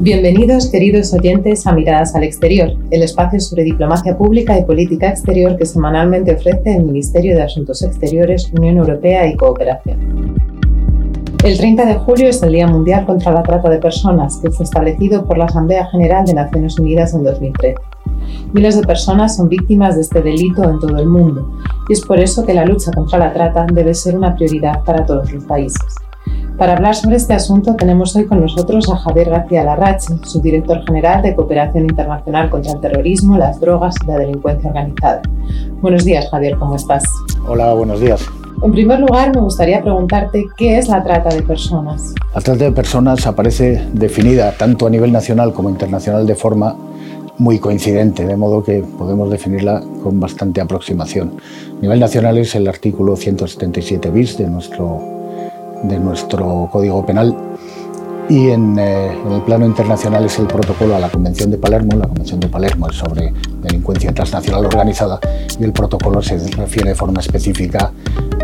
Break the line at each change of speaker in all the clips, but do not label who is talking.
Bienvenidos, queridos oyentes, a Miradas al Exterior, el espacio sobre diplomacia pública y política exterior que semanalmente ofrece el Ministerio de Asuntos Exteriores, Unión Europea y Cooperación. El 30 de julio es el Día Mundial contra la Trata de Personas, que fue establecido por la Asamblea General de Naciones Unidas en 2013. Miles de personas son víctimas de este delito en todo el mundo, y es por eso que la lucha contra la trata debe ser una prioridad para todos los países. Para hablar sobre este asunto tenemos hoy con nosotros a Javier García Larrache, subdirector general de Cooperación Internacional contra el Terrorismo, las Drogas y la Delincuencia Organizada. Buenos días, Javier, ¿cómo estás?
Hola, buenos días.
En primer lugar, me gustaría preguntarte qué es la trata de personas.
La trata de personas aparece definida tanto a nivel nacional como internacional de forma muy coincidente, de modo que podemos definirla con bastante aproximación. A nivel nacional es el artículo 177 bis de nuestro de nuestro Código Penal y en, eh, en, el plano internacional es el protocolo a la Convención de Palermo. La Convención de Palermo es sobre delincuencia transnacional organizada y el protocolo se refiere de forma específica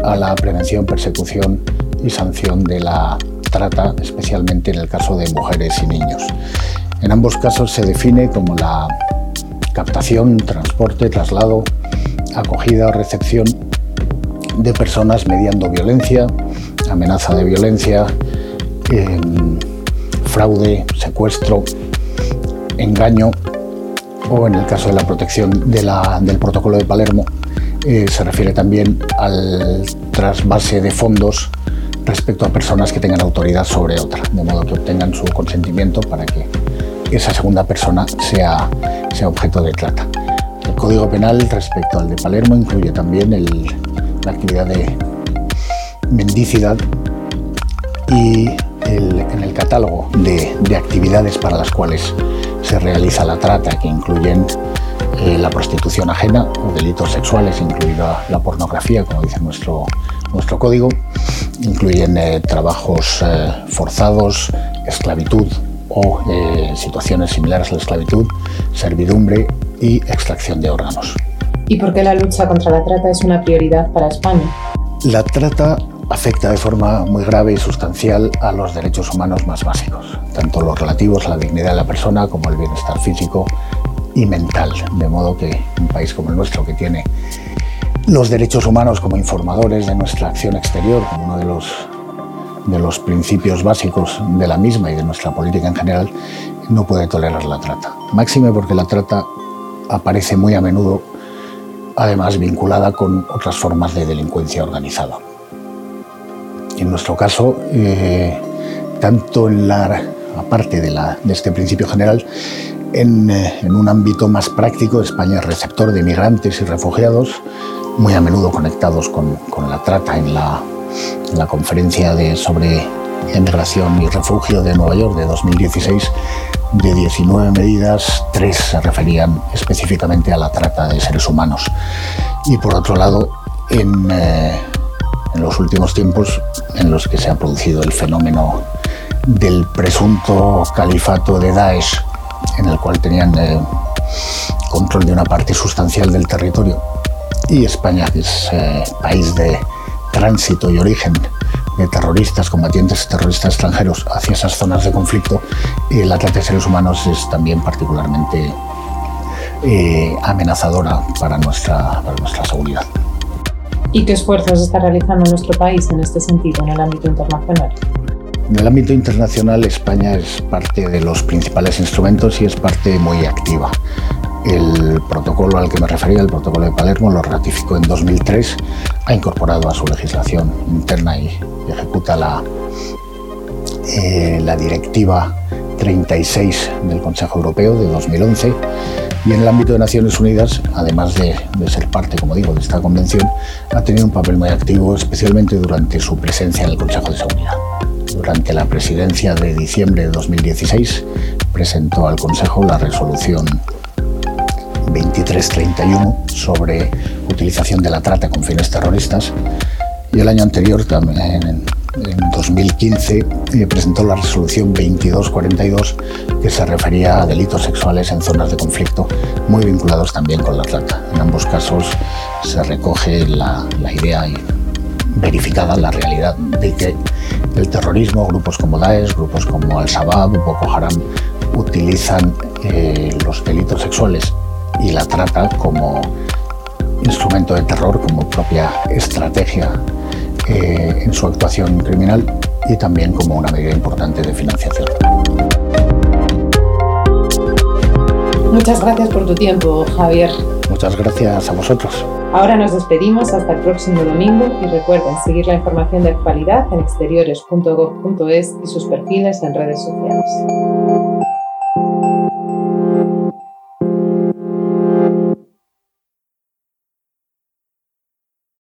a la prevención, persecución y sanción de la trata, especialmente en el caso de mujeres y niños. En ambos casos se define como la captación, transporte, traslado, acogida o recepción de personas mediando violencia, amenaza de violencia, fraude, secuestro, engaño o en el caso de la protección del protocolo de Palermo eh, se refiere también al trasvase de fondos respecto a personas que tengan autoridad sobre otra, de modo que obtengan su consentimiento para que esa segunda persona sea, sea objeto de trata. El Código Penal respecto al de Palermo incluye también la actividad de mendicidad y en el catálogo de, actividades para las cuales se realiza la trata, que incluyen eh, la prostitución ajena o delitos sexuales, incluida la pornografía, como dice nuestro, nuestro código, incluyen eh, trabajos eh, forzados, esclavitud o situaciones similares a la esclavitud, servidumbre y extracción de órganos.
¿Y por qué la lucha contra la trata es una prioridad para España?
La trata afecta de forma muy grave y sustancial a los derechos humanos más básicos, tanto los relativos a la dignidad de la persona como el bienestar físico y mental, de modo que un país como el nuestro, que tiene los derechos humanos como informadores de nuestra acción exterior, como uno de los, de los principios básicos de la misma y de nuestra política en general, no puede tolerar la trata. Máxime porque la trata aparece muy a menudo, además vinculada con otras formas de delincuencia organizada. En nuestro caso, eh, tanto en la aparte de, este principio general, en, eh, en, un ámbito más práctico, España es receptor de migrantes y refugiados, muy a menudo conectados con, la trata en la, en la conferencia de, sobre migración y refugio de Nueva York de 2016. De 19 medidas, tres se referían específicamente a la trata de seres humanos. Y por otro lado, en, eh, en los últimos tiempos en los que se ha producido el fenómeno del presunto califato de Daesh, en el cual tenían eh, control de una parte sustancial del territorio, y España, que es eh, país de tránsito y origen de terroristas, combatientes terroristas extranjeros hacia esas zonas de conflicto, y la trata de seres humanos es también particularmente eh, amenazadora para nuestra, para nuestra seguridad.
¿Y qué esfuerzos está realizando nuestro país en este sentido en el ámbito internacional?
En el ámbito internacional España es parte de los principales instrumentos y es parte muy activa. El protocolo al que me refería, el protocolo de Palermo, lo ratificó en 2003, ha incorporado a su legislación interna y ejecuta la, eh, la directiva 36 del Consejo Europeo de 2011 y en el ámbito de Naciones Unidas, además de, ser parte, como digo, de esta convención, ha tenido un papel muy activo, especialmente durante su presencia en el Consejo de Seguridad. Durante la presidencia de diciembre de 2016 presentó al Consejo la resolución 2331 sobre utilización de la trata con fines terroristas y el año anterior, también, en 2015 eh, presentó la resolución 2242 que se refería a delitos sexuales en zonas de conflicto muy vinculados también con la trata. En ambos casos se recoge la, idea verificada, la realidad de que el terrorismo, grupos como Daesh, grupos como Al-Shabaab, Boko Haram, utilizan eh, los delitos sexuales y la trata como instrumento de terror, como propia estrategia eh, en su actuación criminal y también como una medida importante de financiación.
Muchas gracias por tu tiempo, Javier.
Muchas gracias a vosotros.
Ahora nos despedimos hasta el próximo domingo y recuerden seguir la información de actualidad en exteriores.gov.es y sus perfiles en redes sociales.